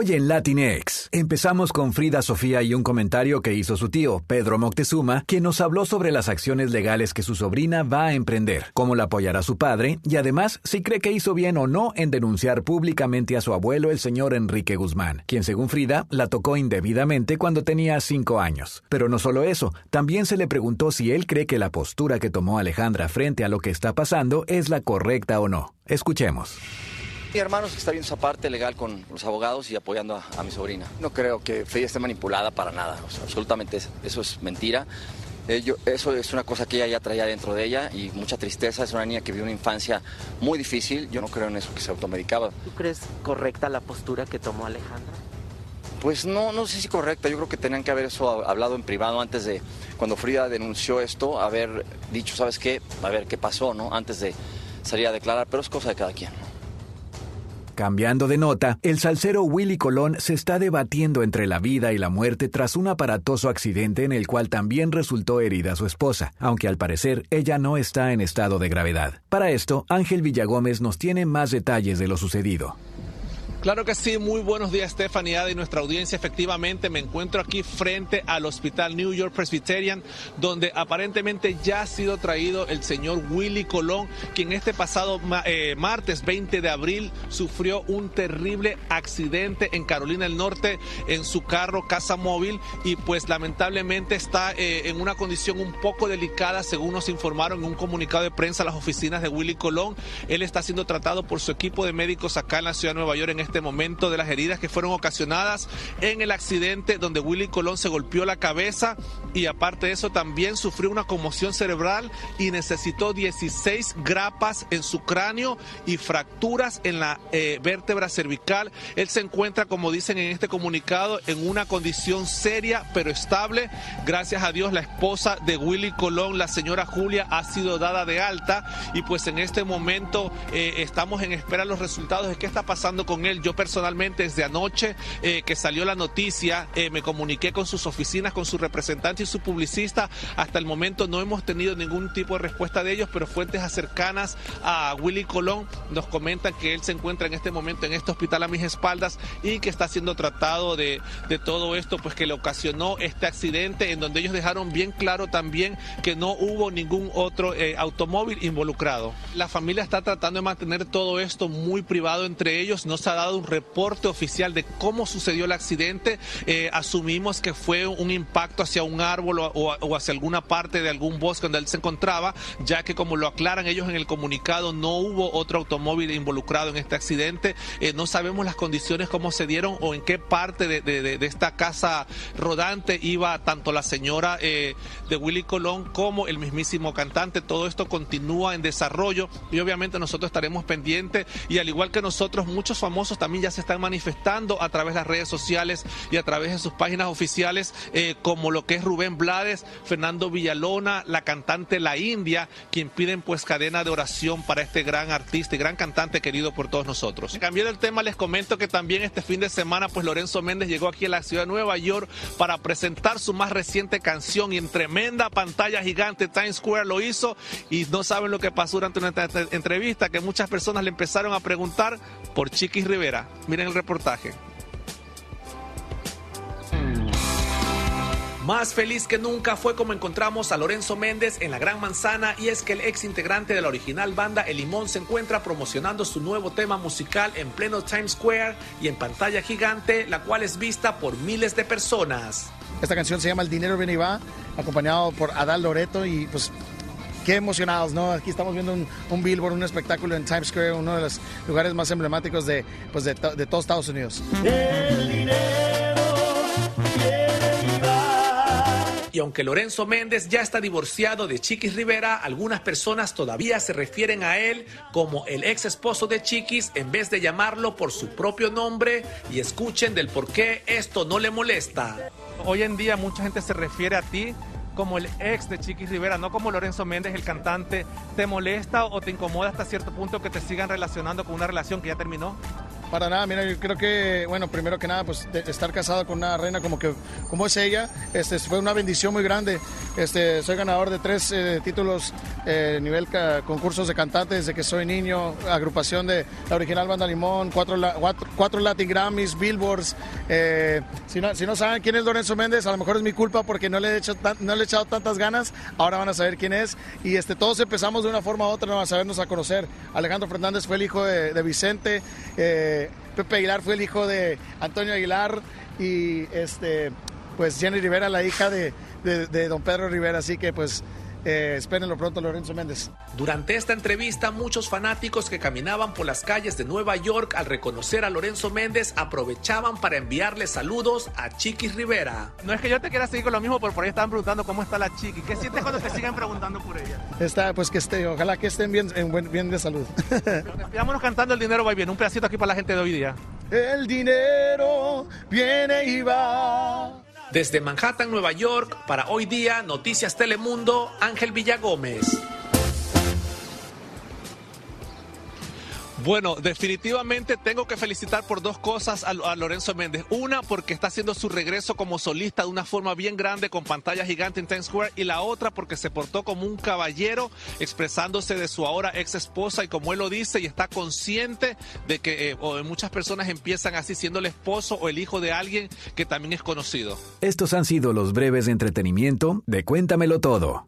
Hoy en Latinx empezamos con Frida Sofía y un comentario que hizo su tío, Pedro Moctezuma, quien nos habló sobre las acciones legales que su sobrina va a emprender, cómo la apoyará su padre y además si cree que hizo bien o no en denunciar públicamente a su abuelo, el señor Enrique Guzmán, quien según Frida la tocó indebidamente cuando tenía cinco años. Pero no solo eso, también se le preguntó si él cree que la postura que tomó Alejandra frente a lo que está pasando es la correcta o no. Escuchemos. Mi hermano está viendo esa parte legal con los abogados y apoyando a, mi sobrina. No creo que Feya esté manipulada para nada, absolutamente eso es mentira. Eh, eso es una cosa que ella ya traía dentro de ella y mucha tristeza. Es una niña que vivió una infancia muy difícil. Yo no creo en eso que se automedicaba. ¿Tú crees correcta la postura que tomó Alejandra? Pues no, no sé si correcta. Yo creo que tenían que haber eso hablado en privado antes de, cuando Frida denunció esto, haber dicho, ¿sabes qué? A ver qué pasó, ¿no? Antes de salir a declarar, pero es cosa de cada quien. Cambiando de nota, el salsero Willy Colón se está debatiendo entre la vida y la muerte tras un aparatoso accidente en el cual también resultó herida su esposa, aunque al parecer ella no está en estado de gravedad. Para esto, Ángel Villagómez nos tiene más detalles de lo sucedido. Claro que sí, muy buenos días Stephanie y nuestra audiencia. Efectivamente me encuentro aquí frente al Hospital New York Presbyterian, donde aparentemente ya ha sido traído el señor Willy Colón, quien este pasado eh, martes 20 de abril sufrió un terrible accidente en Carolina del Norte en su carro casa móvil y pues lamentablemente está eh, en una condición un poco delicada según nos informaron en un comunicado de prensa a las oficinas de Willy Colón. Él está siendo tratado por su equipo de médicos acá en la ciudad de Nueva York en este momento de las heridas que fueron ocasionadas en el accidente donde Willy Colón se golpeó la cabeza y aparte de eso también sufrió una conmoción cerebral y necesitó 16 grapas en su cráneo y fracturas en la eh, vértebra cervical. Él se encuentra, como dicen en este comunicado, en una condición seria pero estable. Gracias a Dios la esposa de Willy Colón, la señora Julia, ha sido dada de alta y pues en este momento eh, estamos en espera de los resultados de qué está pasando con él. Yo personalmente desde anoche eh, que salió la noticia eh, me comuniqué con sus oficinas, con su representante y su publicista. Hasta el momento no hemos tenido ningún tipo de respuesta de ellos, pero fuentes cercanas a Willy Colón nos comentan que él se encuentra en este momento en este hospital a mis espaldas y que está siendo tratado de, de todo esto, pues que le ocasionó este accidente en donde ellos dejaron bien claro también que no hubo ningún otro eh, automóvil involucrado. La familia está tratando de mantener todo esto muy privado entre ellos, no se ha dado un reporte oficial de cómo sucedió el accidente. Eh, asumimos que fue un impacto hacia un árbol o, hacia alguna parte de algún bosque donde él se encontraba, ya que como lo aclaran ellos en el comunicado, no hubo otro automóvil involucrado en este accidente. Eh, no sabemos las condiciones, cómo se dieron o en qué parte de, esta casa rodante iba tanto la señora eh, de Willy Colón como el mismísimo cantante. Todo esto continúa en desarrollo y obviamente nosotros estaremos pendientes y al igual que nosotros, muchos famosos también ya se están manifestando a través de las redes sociales y a través de sus páginas oficiales, eh, como lo que es Rubén Blades, Fernando Villalona, la cantante La India, quien piden pues cadena de oración para este gran artista y gran cantante querido por todos nosotros. Cambiando el tema, les comento que también este fin de semana pues Lorenzo Méndez llegó aquí a la ciudad de Nueva York para presentar su más reciente canción y en tremenda pantalla gigante Times Square lo hizo y no saben lo que pasó durante una entrevista que muchas personas le empezaron a preguntar por Chiquis Rivera Miren el reportaje. Más feliz que nunca fue como encontramos a Lorenzo Méndez en la Gran Manzana y es que el ex integrante de la original banda El Limón se encuentra promocionando su nuevo tema musical en pleno Times Square y en pantalla gigante, la cual es vista por miles de personas. Esta canción se llama El Dinero Viene y Va, acompañado por Adal Loreto y pues qué emocionados, ¿no? Aquí estamos viendo un, billboard, un espectáculo en Times Square, uno de los lugares más emblemáticos de, pues de, de todos Estados Unidos. Y aunque Lorenzo Méndez ya está divorciado de Chiquis Rivera, algunas personas todavía se refieren a él como el ex esposo de Chiquis en vez de llamarlo por su propio nombre y escuchen del por qué esto no le molesta. Hoy en día mucha gente se refiere a ti como el ex de Chiquis Rivera, no como Lorenzo Méndez, el cantante, ¿te molesta o te incomoda hasta cierto punto que te sigan relacionando con una relación que ya terminó? Para nada, mira, yo creo que, bueno, primero que nada, pues estar casado con una reina como que como es ella, este, fue una bendición muy grande. Este, soy ganador de tres eh, títulos eh, nivel concursos de cantantes desde que soy niño, agrupación de la original Banda Limón, cuatro, cuatro, Latin Grammys, Billboards. Eh, si, no, si no saben quién es Lorenzo Méndez, a lo mejor es mi culpa porque no le he, hecho no le he echado tantas ganas. Ahora van a saber quién es. Y este, todos empezamos de una forma u otra a sabernos a conocer. Alejandro Fernández fue el hijo de, de Vicente. Pepe Aguilar fue el hijo de Antonio Aguilar y este, pues Jenny Rivera, la hija de, de don Pedro Rivera. Así que pues eh, espérenlo pronto, Lorenzo Méndez. Durante esta entrevista, muchos fanáticos que caminaban por las calles de Nueva York al reconocer a Lorenzo Méndez aprovechaban para enviarle saludos a Chiquis Rivera. No es que yo te quiera seguir con lo mismo, pero por ahí estaban preguntando cómo está la Chiqui. ¿Qué sientes cuando te siguen preguntando por ella? Está, pues que esté, ojalá que estén bien, bien de salud. Vámonos cantando El dinero va bien. Un pedacito aquí para la gente de hoy día. El dinero viene y va. Desde Manhattan, Nueva York, para hoy día, Noticias Telemundo, Ángel Villagómez. Bueno, definitivamente tengo que felicitar por dos cosas a, Lorenzo Méndez. Una, porque está haciendo su regreso como solista de una forma bien grande con pantalla gigante en Times Square. Y la otra, porque se portó como un caballero expresándose de su ahora ex esposa y como él lo dice y está consciente de que eh, muchas personas empiezan así siendo el esposo o el hijo de alguien que también es conocido. Estos han sido los breves de entretenimiento de Cuéntamelo Todo.